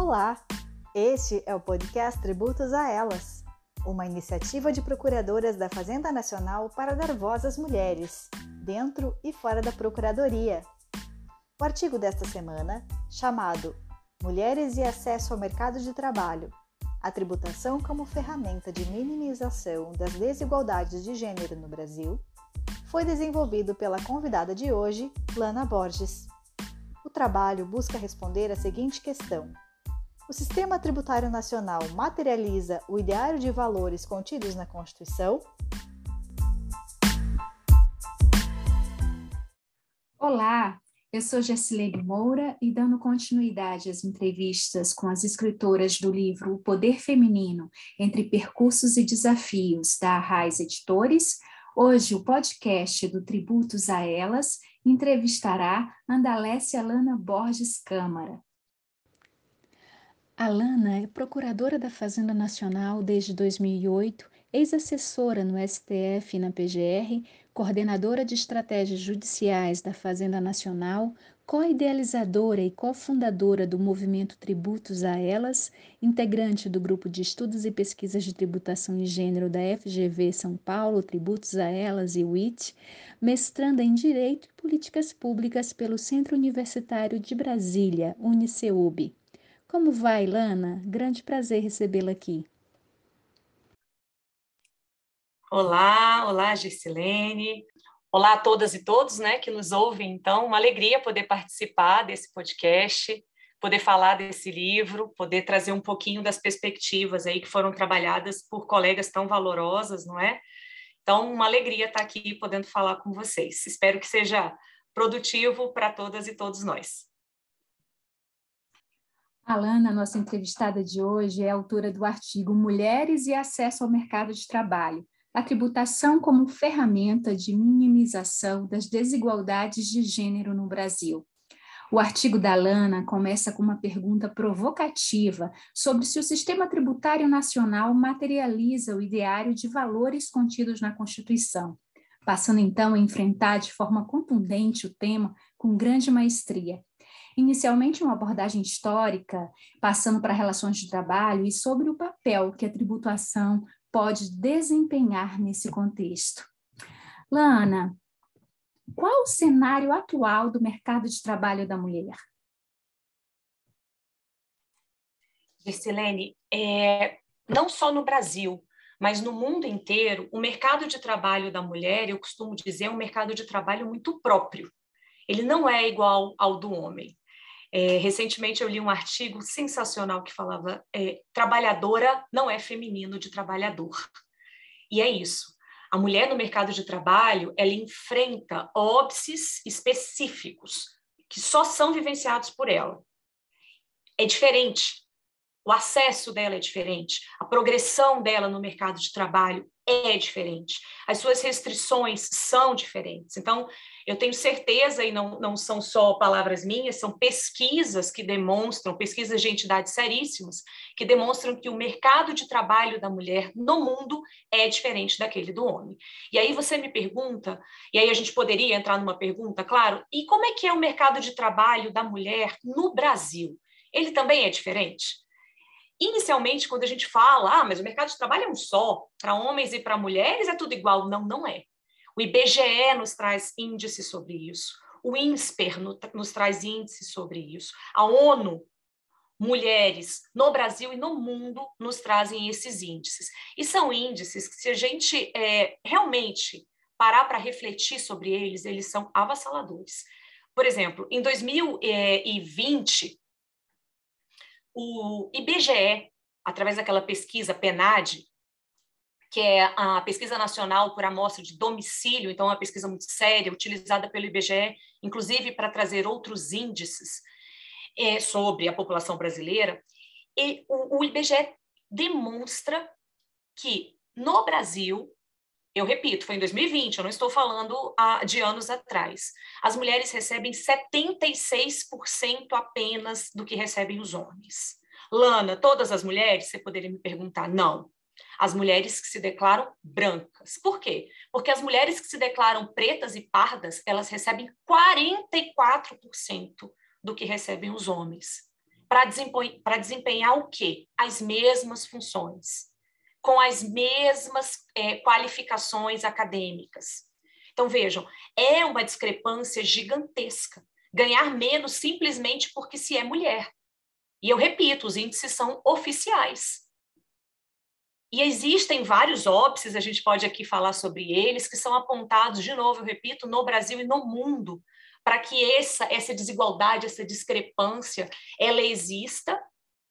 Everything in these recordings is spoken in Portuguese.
Olá! Este é o podcast Tributos a Elas, uma iniciativa de procuradoras da Fazenda Nacional para dar voz às mulheres, dentro e fora da Procuradoria. O artigo desta semana, chamado Mulheres e Acesso ao Mercado de Trabalho a tributação como ferramenta de minimização das desigualdades de gênero no Brasil, foi desenvolvido pela convidada de hoje, Lana Borges. O trabalho busca responder a seguinte questão: O sistema tributário nacional materializa o ideário de valores contidos na Constituição? Olá, eu sou Gessilene Moura e dando continuidade às entrevistas com as escritoras do livro O Poder Feminino entre Percursos e Desafios da Arraiz Editores, hoje o podcast do Tributos a Elas entrevistará Andalécia Lana Borges Câmara. Alana é procuradora da Fazenda Nacional desde 2008, ex-assessora no STF e na PGR, coordenadora de estratégias judiciais da Fazenda Nacional, co-idealizadora e cofundadora do movimento Tributos a Elas, integrante do grupo de estudos e pesquisas de tributação e gênero da FGV São Paulo, Tributos a Elas e WIT, mestranda em Direito e Políticas Públicas pelo Centro Universitário de Brasília, UniceuB. Como vai, Lana? Grande prazer recebê-la aqui. Olá, olá, Gisilene. Olá a todas e todos né, que nos ouvem. Então, uma alegria poder participar desse podcast, poder falar desse livro, poder trazer um pouquinho das perspectivas aí que foram trabalhadas por colegas tão valorosas, não é? Então, uma alegria estar aqui podendo falar com vocês. Espero que seja produtivo para todas e todos nós. Alana, nossa entrevistada de hoje, é autora do artigo Mulheres e Acesso ao Mercado de Trabalho, a tributação como ferramenta de minimização das desigualdades de gênero no Brasil. O artigo da Lana começa com uma pergunta provocativa sobre se o sistema tributário nacional materializa o ideário de valores contidos na Constituição, passando então a enfrentar de forma contundente o tema com grande maestria. Inicialmente, uma abordagem histórica, passando para relações de trabalho e sobre o papel que a tributação pode desempenhar nesse contexto. Lana, qual o cenário atual do mercado de trabalho da mulher? Gessilene, é, não só no Brasil, mas no mundo inteiro, o mercado de trabalho da mulher, eu costumo dizer, é um mercado de trabalho muito próprio. Ele não é igual ao do homem. É, recentemente eu li um artigo sensacional que falava é, trabalhadora não é feminino de trabalhador. E é isso. A mulher no mercado de trabalho, ela enfrenta óbices específicos que só são vivenciados por ela. É diferente. O acesso dela é diferente. A progressão dela no mercado de trabalho é diferente. As suas restrições são diferentes. Então, eu tenho certeza, e não, não são só palavras minhas, são pesquisas que demonstram, pesquisas de entidades seríssimas, que demonstram que o mercado de trabalho da mulher no mundo é diferente daquele do homem. E aí você me pergunta, e aí a gente poderia entrar numa pergunta, claro, e como é que é o mercado de trabalho da mulher no Brasil? Ele também é diferente? Inicialmente, quando a gente fala, ah, mas o mercado de trabalho é um só, para homens e para mulheres é tudo igual. Não, não é. O IBGE nos traz índices sobre isso. O INSPER nos traz índices sobre isso. A ONU, mulheres no Brasil e no mundo, nos trazem esses índices. E são índices que, se a gente é, realmente parar para refletir sobre eles, eles são avassaladores. Por exemplo, em 2020, o IBGE, através daquela pesquisa PENAD, que é a Pesquisa Nacional por Amostra de Domicílio, então é uma pesquisa muito séria, utilizada pelo IBGE, inclusive para trazer outros índices é, sobre a população brasileira. E o, o IBGE demonstra que no Brasil, eu repito, foi em 2020, eu não estou falando ah, de anos atrás, as mulheres recebem 76% apenas do que recebem os homens. Lana, todas as mulheres? Você poderia me perguntar, não as mulheres que se declaram brancas. Por quê? Porque as mulheres que se declaram pretas e pardas, elas recebem 44% do que recebem os homens. para desempenhar, o quê? As mesmas funções, com as mesmas é, qualificações acadêmicas. Então, vejam, é uma discrepância gigantesca. Ganhar menos simplesmente porque se é mulher. E eu repito, os índices são oficiais. E existem vários óbices, a gente pode aqui falar sobre eles, que são apontados, de novo, eu repito, no Brasil e no mundo, para que essa, essa desigualdade, essa discrepância, ela exista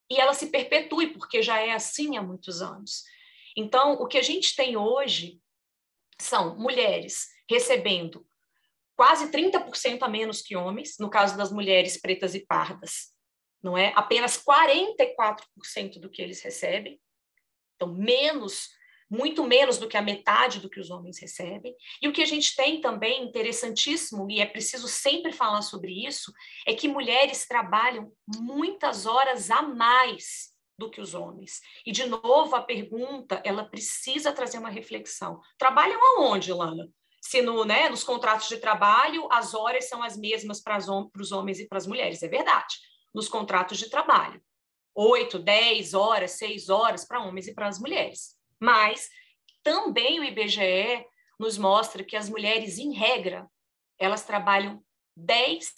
e ela se perpetue, porque já é assim há muitos anos. Então, o que a gente tem hoje são mulheres recebendo quase 30% a menos que homens, no caso das mulheres pretas e pardas, não é? Apenas 44% do que eles recebem. Então, menos, muito menos do que a metade do que os homens recebem. E o que a gente tem também interessantíssimo, e é preciso sempre falar sobre isso, é que mulheres trabalham muitas horas a mais do que os homens. E, de novo, a pergunta, ela precisa trazer uma reflexão. Trabalham aonde, Lana? Se no, né, nos contratos de trabalho as horas são as mesmas para os homens e para as mulheres, é verdade, nos contratos de trabalho. 8, 10 horas, 6 horas para homens e para as mulheres. Mas também o IBGE nos mostra que as mulheres, em regra, elas trabalham 10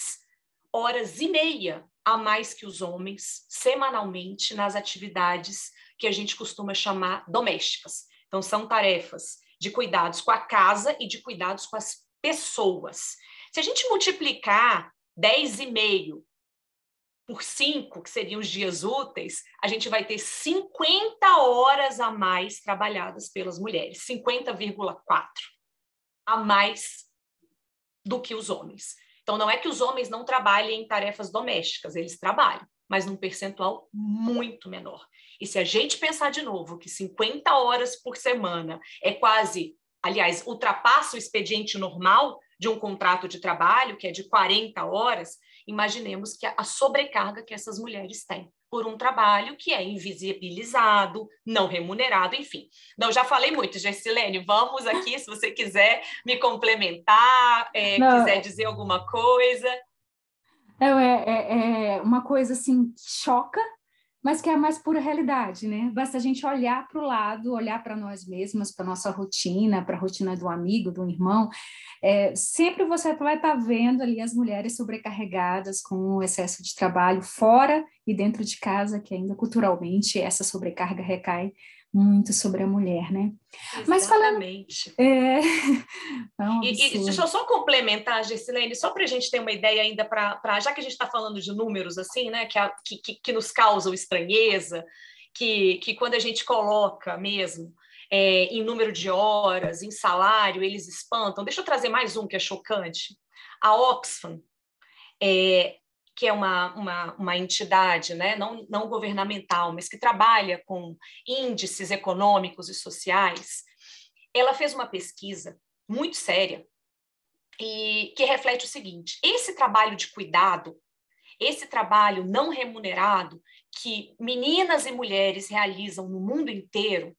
horas e meia a mais que os homens, semanalmente, nas atividades que a gente costuma chamar domésticas. Então, são tarefas de cuidados com a casa e de cuidados com as pessoas. Se a gente multiplicar 10,5 por 5, que seriam os dias úteis, a gente vai ter 50 horas a mais trabalhadas pelas mulheres, 50,4 a mais do que os homens. Então, não é que os homens não trabalhem em tarefas domésticas, eles trabalham, mas num percentual muito menor. E se a gente pensar de novo que 50 horas por semana é quase, aliás, ultrapassa o expediente normal de um contrato de trabalho, que é de 40 horas, imaginemos que a sobrecarga que essas mulheres têm por um trabalho que é invisibilizado, não remunerado, enfim. Não, já falei muito, Gessilene, vamos aqui, se você quiser me complementar, é, quiser dizer alguma coisa. É, é, é uma coisa assim, choca, mas que é a mais pura realidade, né? Basta a gente olhar para o lado, olhar para nós mesmas, para nossa rotina, para a rotina do amigo, do irmão. É, sempre você vai estar tá vendo ali as mulheres sobrecarregadas com o excesso de trabalho fora e dentro de casa, que ainda culturalmente essa sobrecarga recai muito sobre a mulher, né? Exatamente. Mas falando, é... e, e, deixa eu só complementar, Gessilene, só para a gente ter uma ideia ainda, para já que a gente está falando de números assim, né, que, a, que, que, que, nos causam estranheza, que, que quando a gente coloca mesmo é, em número de horas, em salário, eles espantam. Deixa eu trazer mais um que é chocante. A Oxfam, é, que é uma, uma, uma entidade né, não, não governamental, mas que trabalha com índices econômicos e sociais, ela fez uma pesquisa muito séria e que reflete o seguinte: esse trabalho de cuidado, esse trabalho não remunerado que meninas e mulheres realizam no mundo inteiro,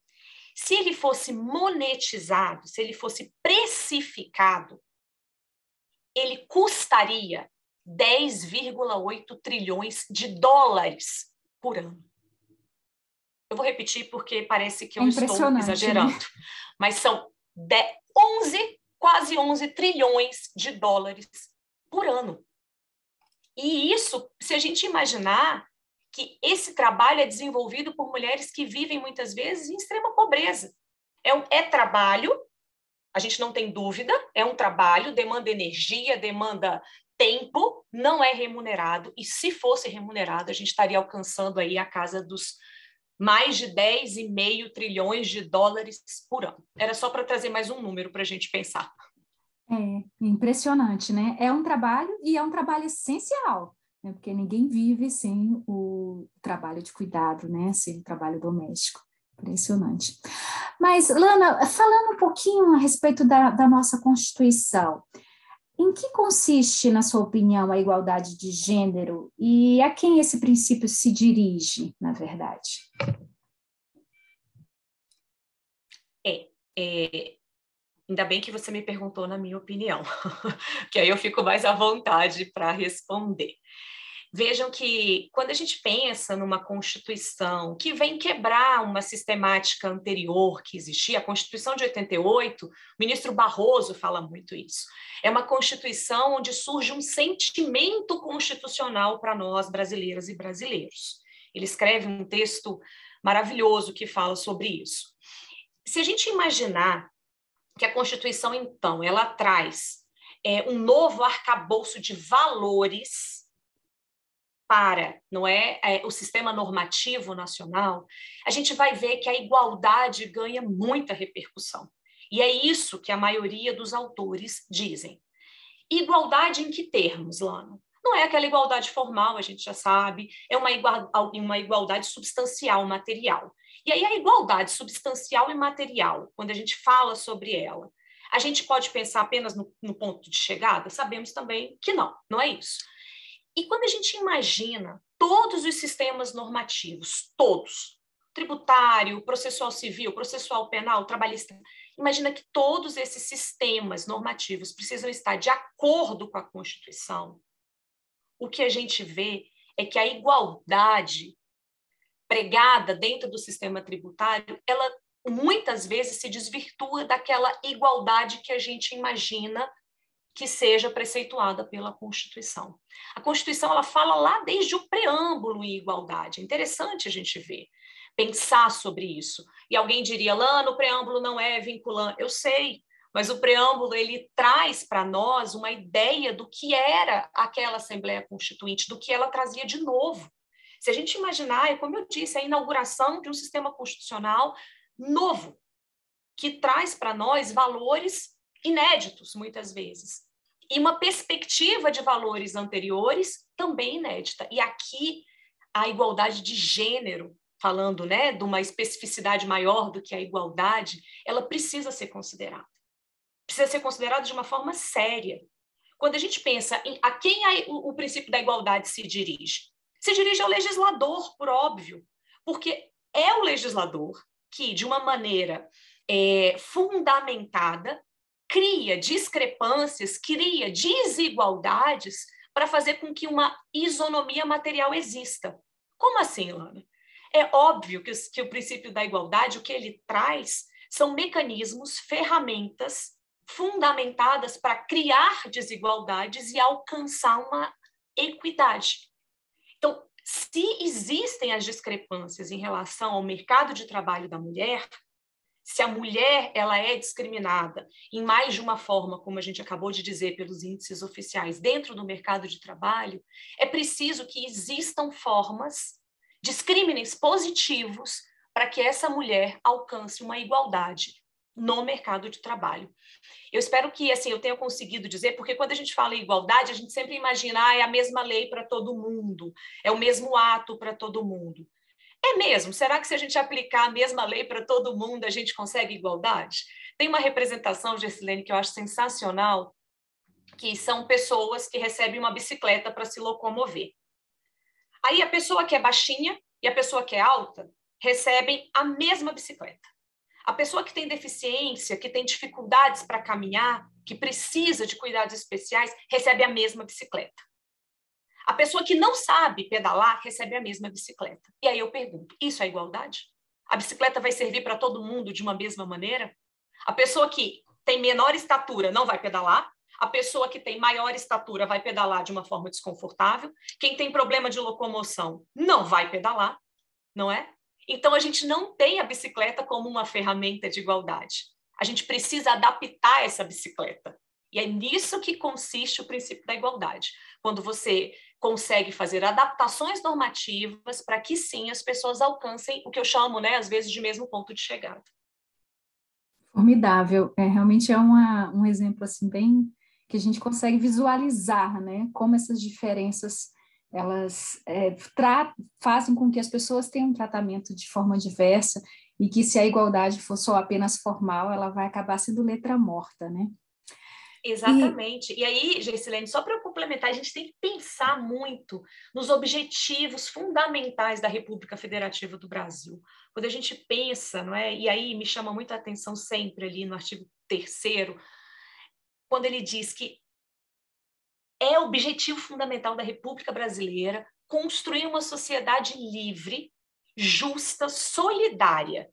se ele fosse monetizado, se ele fosse precificado, ele custaria 10,8 trilhões de dólares por ano. Eu vou repetir porque parece que eu é estou né? exagerando, né? mas são 10, 11, quase 11 trilhões de dólares por ano. E isso, se a gente imaginar que esse trabalho é desenvolvido por mulheres que vivem muitas vezes em extrema pobreza. É, um, é trabalho, a gente não tem dúvida, é um trabalho, demanda energia, demanda tempo não é remunerado, e se fosse remunerado, a gente estaria alcançando aí a casa dos mais de 10,5 trilhões de dólares por ano. Era só para trazer mais um número para a gente pensar. É impressionante, né? É um trabalho e é um trabalho essencial, né? porque ninguém vive sem o trabalho de cuidado, né? Sem o trabalho doméstico. Impressionante. Mas, Lana, falando um pouquinho a respeito da, da nossa Constituição, em que consiste, na sua opinião, a igualdade de gênero e a quem esse princípio se dirige, na verdade? É, é ainda bem que você me perguntou na minha opinião, que aí eu fico mais à vontade para responder. Vejam que quando a gente pensa numa Constituição que vem quebrar uma sistemática anterior que existia, a Constituição de 88, o ministro Barroso fala muito isso. É uma Constituição onde surge um sentimento constitucional para nós brasileiras e brasileiros. Ele escreve um texto maravilhoso que fala sobre isso. Se a gente imaginar que a Constituição, então, ela traz é, um novo arcabouço de valores para não é, é, o sistema normativo nacional, a gente vai ver que a igualdade ganha muita repercussão. E é isso que a maioria dos autores dizem. Igualdade em que termos, Lano? Não é aquela igualdade formal, a gente já sabe, é uma, igual, uma igualdade substancial, material. E aí, a igualdade substancial e material, quando a gente fala sobre ela, a gente pode pensar apenas no, no ponto de chegada? Sabemos também que não, não é isso. E quando a gente imagina todos os sistemas normativos, todos, tributário, processual civil, processual penal, trabalhista, imagina que todos esses sistemas normativos precisam estar de acordo com a Constituição. O que a gente vê é que a igualdade pregada dentro do sistema tributário, ela muitas vezes se desvirtua daquela igualdade que a gente imagina que seja preceituada pela Constituição. A Constituição ela fala lá desde o preâmbulo em igualdade. É interessante a gente ver, pensar sobre isso. E alguém diria, lá no preâmbulo não é vinculante. Eu sei, mas o preâmbulo ele traz para nós uma ideia do que era aquela Assembleia Constituinte, do que ela trazia de novo. Se a gente imaginar, é como eu disse, a inauguração de um sistema constitucional novo, que traz para nós valores inéditos, muitas vezes. E uma perspectiva de valores anteriores também inédita. E aqui a igualdade de gênero, falando né, de uma especificidade maior do que a igualdade, ela precisa ser considerada. Precisa ser considerada de uma forma séria. Quando a gente pensa em a quem o, o princípio da igualdade se dirige, se dirige ao legislador, por óbvio, porque é o legislador que, de uma maneira é, fundamentada, cria discrepâncias, cria desigualdades para fazer com que uma isonomia material exista. Como assim, Lana? É óbvio que, que o princípio da igualdade, o que ele traz, são mecanismos, ferramentas fundamentadas para criar desigualdades e alcançar uma equidade. Então, se existem as discrepâncias em relação ao mercado de trabalho da mulher, se a mulher ela é discriminada em mais de uma forma, como a gente acabou de dizer pelos índices oficiais, dentro do mercado de trabalho, é preciso que existam formas, discrimes positivos para que essa mulher alcance uma igualdade no mercado de trabalho. Eu espero que assim eu tenha conseguido dizer, porque quando a gente fala em igualdade, a gente sempre imagina ah, é a mesma lei para todo mundo, é o mesmo ato para todo mundo. É mesmo? Será que se a gente aplicar a mesma lei para todo mundo, a gente consegue igualdade? Tem uma representação, Gessilene, que eu acho sensacional, que são pessoas que recebem uma bicicleta para se locomover. Aí a pessoa que é baixinha e a pessoa que é alta recebem a mesma bicicleta. A pessoa que tem deficiência, que tem dificuldades para caminhar, que precisa de cuidados especiais, recebe a mesma bicicleta. A pessoa que não sabe pedalar recebe a mesma bicicleta. E aí eu pergunto: isso é igualdade? A bicicleta vai servir para todo mundo de uma mesma maneira? A pessoa que tem menor estatura não vai pedalar, a pessoa que tem maior estatura vai pedalar de uma forma desconfortável, quem tem problema de locomoção não vai pedalar, não é? Então a gente não tem a bicicleta como uma ferramenta de igualdade. A gente precisa adaptar essa bicicleta. E é nisso que consiste o princípio da igualdade. Quando você consegue fazer adaptações normativas para que sim as pessoas alcancem o que eu chamo, né, às vezes, de mesmo ponto de chegada. Formidável, é realmente é uma, um exemplo assim bem que a gente consegue visualizar, né, como essas diferenças elas é, fazem com que as pessoas tenham um tratamento de forma diversa e que se a igualdade for só apenas formal, ela vai acabar sendo letra morta, né? Exatamente. E, e aí, Gessilene, só para complementar, a gente tem que pensar muito nos objetivos fundamentais da República Federativa do Brasil. Quando a gente pensa, não é? E aí me chama muito a atenção sempre ali no artigo 3 quando ele diz que É objetivo fundamental da República Brasileira construir uma sociedade livre, justa, solidária.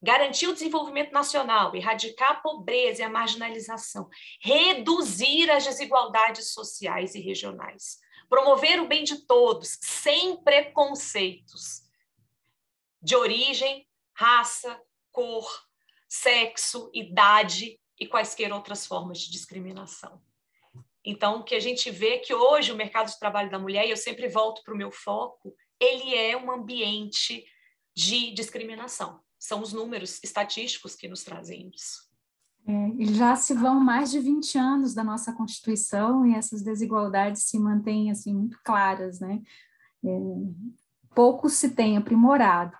Garantir o desenvolvimento nacional, erradicar a pobreza e a marginalização, reduzir as desigualdades sociais e regionais, promover o bem de todos, sem preconceitos de origem, raça, cor, sexo, idade e quaisquer outras formas de discriminação. Então, o que a gente vê é que hoje o mercado de trabalho da mulher, e eu sempre volto para o meu foco, ele é um ambiente de discriminação. São os números estatísticos que nos trazem isso. É, já se vão mais de 20 anos da nossa Constituição e essas desigualdades se mantêm assim muito claras, né? É, pouco se tem aprimorado.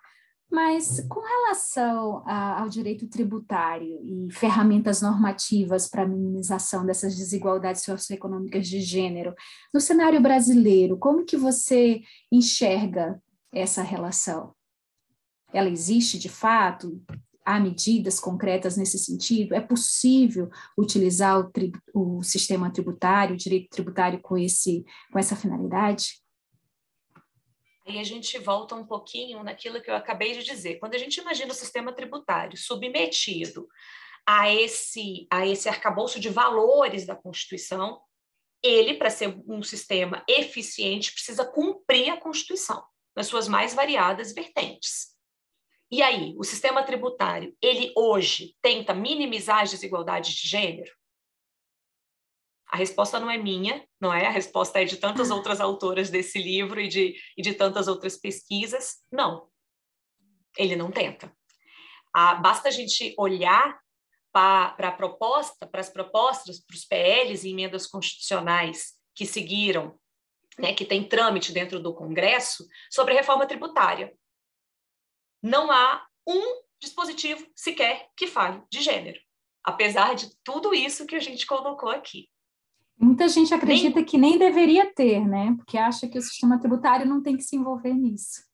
Mas com relação a, ao direito tributário e ferramentas normativas para a minimização dessas desigualdades socioeconômicas de gênero, no cenário brasileiro, como que você enxerga essa relação? Ela existe de fato? Há medidas concretas nesse sentido? É possível utilizar o, tri, o sistema tributário, o direito tributário com, esse, com essa finalidade? Aí a gente volta um pouquinho naquilo que eu acabei de dizer. Quando a gente imagina o sistema tributário submetido a esse, a esse arcabouço de valores da Constituição, ele, para ser um sistema eficiente, precisa cumprir a Constituição nas suas mais variadas vertentes. E aí, o sistema tributário, ele hoje tenta minimizar as desigualdades de gênero? A resposta não é minha, não é? A resposta é de tantas outras autoras desse livro e de, e de tantas outras pesquisas. Não, ele não tenta. Ah, basta a gente olhar para a proposta, para as propostas, para os PLs e emendas constitucionais que seguiram, né, que tem trâmite dentro do Congresso, sobre reforma tributária. Não há um dispositivo sequer que fale de gênero, apesar de tudo isso que a gente colocou aqui. Muita gente acredita nem... que nem deveria ter, né? Porque acha que o sistema tributário não tem que se envolver nisso.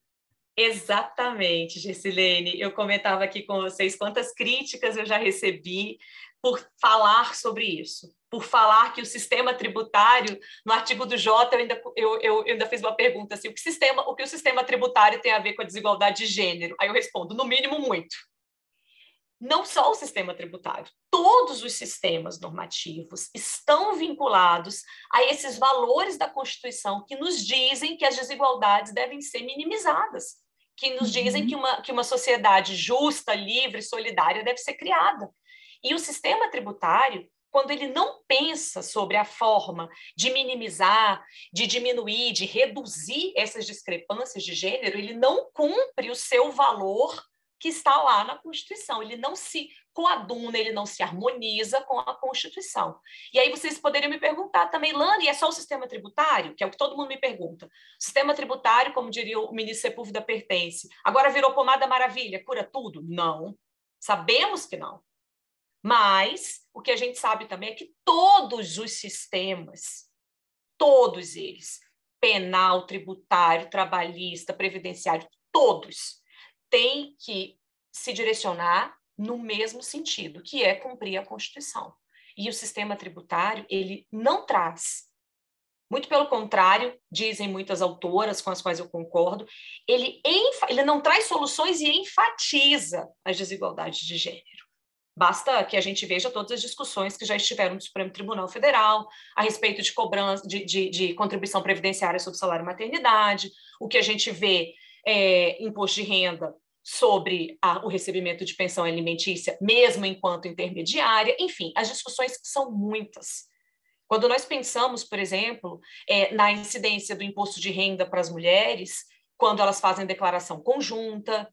Exatamente, Gessilene. Eu comentava aqui com vocês quantas críticas eu já recebi por falar sobre isso, por falar que o sistema tributário, no artigo do Jota, eu ainda, eu, eu ainda fiz uma pergunta assim: o que, sistema, o que o sistema tributário tem a ver com a desigualdade de gênero? Aí eu respondo: no mínimo, muito não só o sistema tributário, todos os sistemas normativos estão vinculados a esses valores da Constituição que nos dizem que as desigualdades devem ser minimizadas, que nos uhum. dizem que uma, que uma sociedade justa, livre, solidária deve ser criada. E o sistema tributário, quando ele não pensa sobre a forma de minimizar, de diminuir, de reduzir essas discrepâncias de gênero, ele não cumpre o seu valor que está lá na Constituição. Ele não se coaduna, ele não se harmoniza com a Constituição. E aí vocês poderiam me perguntar também, Lani, é só o sistema tributário? Que é o que todo mundo me pergunta. O sistema tributário, como diria o ministro Sepúlveda Pertence, agora virou pomada maravilha, cura tudo? Não. Sabemos que não. Mas o que a gente sabe também é que todos os sistemas, todos eles, penal, tributário, trabalhista, previdenciário, todos tem que se direcionar no mesmo sentido, que é cumprir a Constituição. E o sistema tributário, ele não traz, muito pelo contrário, dizem muitas autoras com as quais eu concordo, ele, ele não traz soluções e enfatiza as desigualdades de gênero. Basta que a gente veja todas as discussões que já estiveram no Supremo Tribunal Federal a respeito de cobrança de, de, de contribuição previdenciária sobre salário e maternidade, o que a gente vê é, imposto de renda sobre a, o recebimento de pensão alimentícia, mesmo enquanto intermediária, enfim, as discussões são muitas. Quando nós pensamos, por exemplo, é, na incidência do imposto de renda para as mulheres, quando elas fazem declaração conjunta,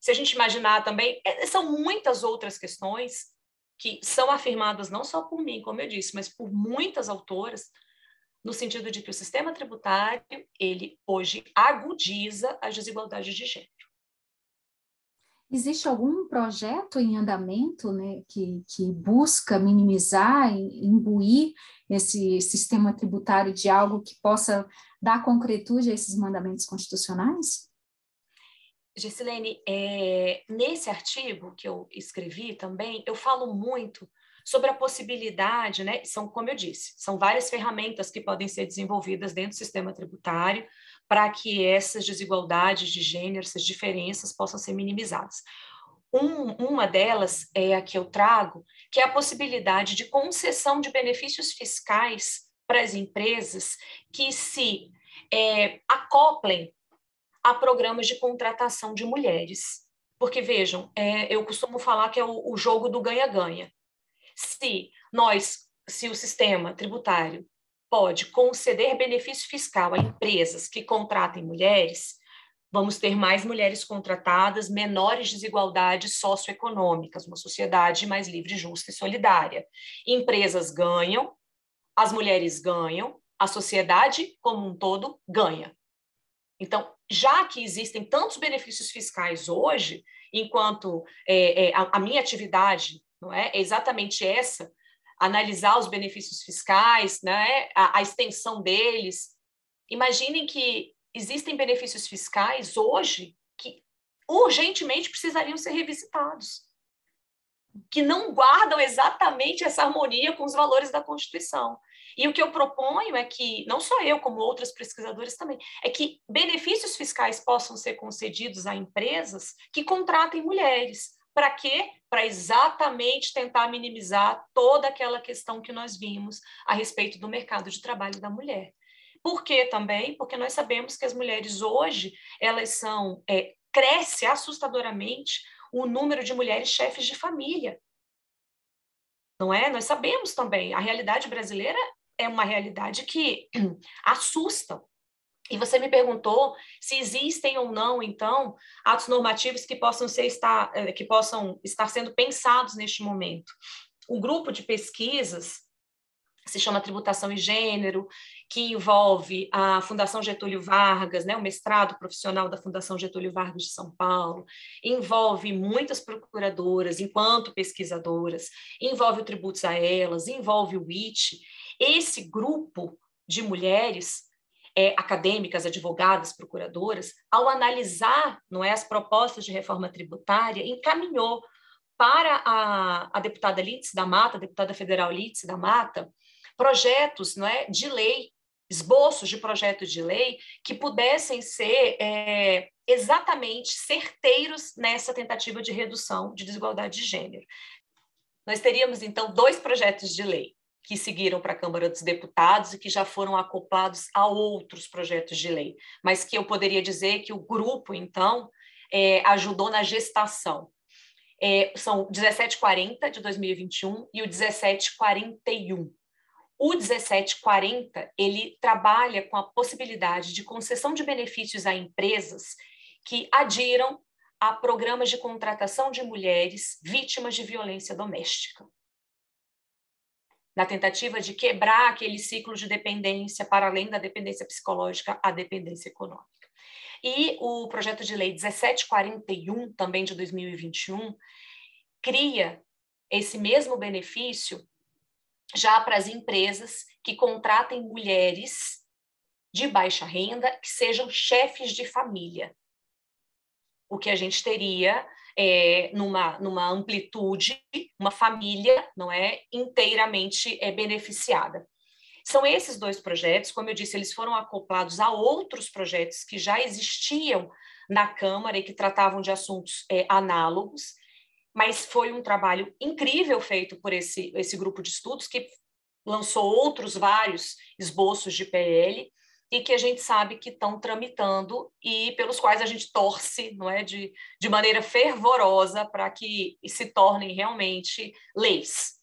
se a gente imaginar também, é, são muitas outras questões que são afirmadas não só por mim, como eu disse, mas por muitas autoras, no sentido de que o sistema tributário, ele hoje agudiza as desigualdades de gênero. Existe algum projeto em andamento né, que, que busca minimizar imbuir esse sistema tributário de algo que possa dar concretude a esses mandamentos constitucionais? Gisilene, é, nesse artigo que eu escrevi também, eu falo muito sobre a possibilidade, né? São, como eu disse, são várias ferramentas que podem ser desenvolvidas dentro do sistema tributário para que essas desigualdades de gênero, essas diferenças possam ser minimizadas. Um, uma delas é a que eu trago, que é a possibilidade de concessão de benefícios fiscais para as empresas que se é, acoplem a programas de contratação de mulheres. Porque, vejam, é, eu costumo falar que é o, o jogo do ganha-ganha. Se nós, se o sistema tributário pode conceder benefício fiscal a empresas que contratem mulheres, vamos ter mais mulheres contratadas, menores desigualdades socioeconômicas, uma sociedade mais livre, justa e solidária. Empresas ganham, as mulheres ganham, a sociedade como um todo ganha. Então, já que existem tantos benefícios fiscais hoje, enquanto é, é, a, a, minha atividade não é, é, exatamente essa, analisar os benefícios fiscais, né, a, a extensão deles. Imaginem que existem benefícios fiscais hoje que urgentemente precisariam ser revisitados, que não guardam exatamente essa harmonia com os valores da Constituição. E o que eu proponho é que, não só eu, como outros pesquisadores também, é que benefícios fiscais possam ser concedidos a empresas que contratem mulheres. Para quê? Para exatamente tentar minimizar toda aquela questão que nós vimos a respeito do mercado de trabalho da mulher. Por quê também? Porque nós sabemos que as mulheres hoje, elas são, é, cresce assustadoramente o número de mulheres chefes de família. Não é? Nós sabemos também, a realidade brasileira é uma realidade que assusta. E você me perguntou se existem ou não, então, atos normativos que possam, ser, estar, eh, que possam estar sendo pensados neste momento. O grupo de pesquisas se chama Tributação e Gênero, que envolve a Fundação Getúlio Vargas, né, o mestrado profissional da Fundação Getúlio Vargas de São Paulo, envolve muitas procuradoras enquanto pesquisadoras, envolve o Tributos a Elas, envolve o IT, esse grupo de mulheres é, acadêmicas, advogadas, procuradoras, ao analisar não é, as propostas de reforma tributária, encaminhou para a, a deputada Litz da Mata, a deputada federal Litz da Mata, projetos não é, de lei, esboços de projetos de lei que pudessem ser é, exatamente certeiros nessa tentativa de redução de desigualdade de gênero. Nós teríamos, então, dois projetos de lei que seguiram para a Câmara dos Deputados e que já foram acoplados a outros projetos de lei, mas que eu poderia dizer que o grupo, então, é, ajudou na gestação. É, são 1740 de 2021 e o 1741. O 1740 ele trabalha com a possibilidade de concessão de benefícios a empresas que adiram a programas de contratação de mulheres vítimas de violência doméstica na tentativa de quebrar aquele ciclo de dependência para além da dependência psicológica à dependência econômica. E o projeto de lei 1741, também de 2021, cria esse mesmo benefício já para as empresas que contratem mulheres de baixa renda que sejam chefes de família. O que a gente teria é, numa, numa amplitude, uma família não é inteiramente é, beneficiada. São esses dois projetos, como eu disse, eles foram acoplados a outros projetos que já existiam na Câmara e que tratavam de assuntos é, análogos, mas foi um trabalho incrível feito por esse, esse grupo de estudos que lançou outros vários esboços de PL e que a gente sabe que estão tramitando e pelos quais a gente torce, não é, de, de maneira fervorosa para que se tornem realmente leis.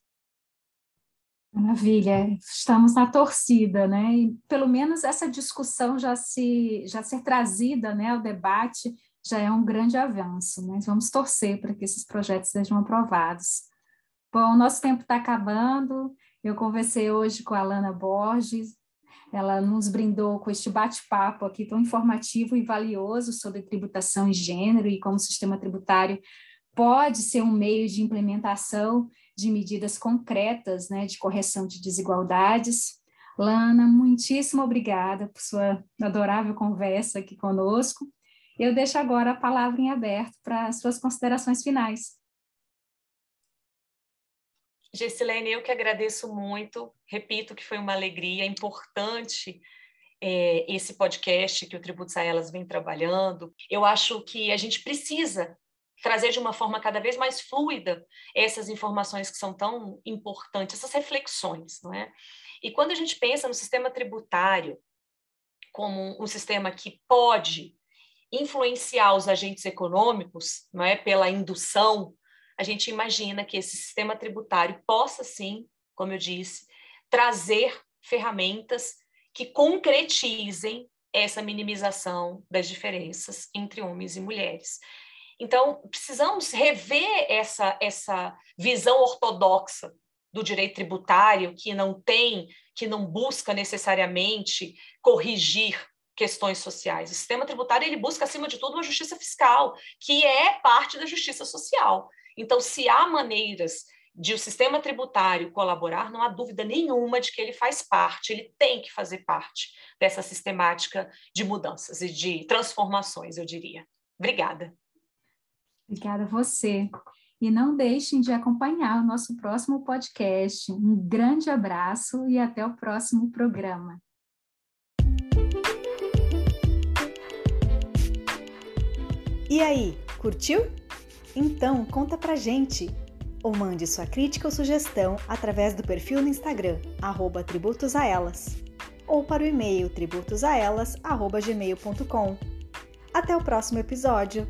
Maravilha, estamos na torcida, né? E pelo menos essa discussão já se já ser trazida, né, ao debate já é um grande avanço, mas vamos torcer para que esses projetos sejam aprovados. Bom, nosso tempo está acabando. Eu conversei hoje com a Alana Borges, ela nos brindou com este bate-papo aqui tão informativo e valioso sobre tributação e gênero e como o sistema tributário pode ser um meio de implementação de medidas concretas né, de correção de desigualdades. Lana, muitíssimo obrigada por sua adorável conversa aqui conosco. Eu deixo agora a palavra em aberto para suas considerações finais. Gessilene, eu que agradeço muito. Repito que foi uma alegria, importante é, esse podcast que o Tributos a Elas vem trabalhando. Eu acho que a gente precisa trazer de uma forma cada vez mais fluida essas informações que são tão importantes, essas reflexões, não é? E quando a gente pensa no sistema tributário como um sistema que pode influenciar os agentes econômicos, não é, pela indução, a gente imagina que esse sistema tributário possa sim, como eu disse, trazer ferramentas que concretizem essa minimização das diferenças entre homens e mulheres. Então, precisamos rever essa, essa visão ortodoxa do direito tributário, que não tem, que não busca necessariamente corrigir questões sociais. O sistema tributário ele busca, acima de tudo, uma justiça fiscal, que é parte da justiça social. Então, se há maneiras de o sistema tributário colaborar, não há dúvida nenhuma de que ele faz parte, ele tem que fazer parte dessa sistemática de mudanças e de transformações, eu diria. Obrigada. Obrigada a você. E não deixem de acompanhar o nosso próximo podcast. Um grande abraço e até o próximo programa. E aí, curtiu? Então conta pra gente! Ou mande sua crítica ou sugestão através do perfil no Instagram, arroba tributosaelas, ou para o e-mail tributosaelas.gmail.com. Até o próximo episódio!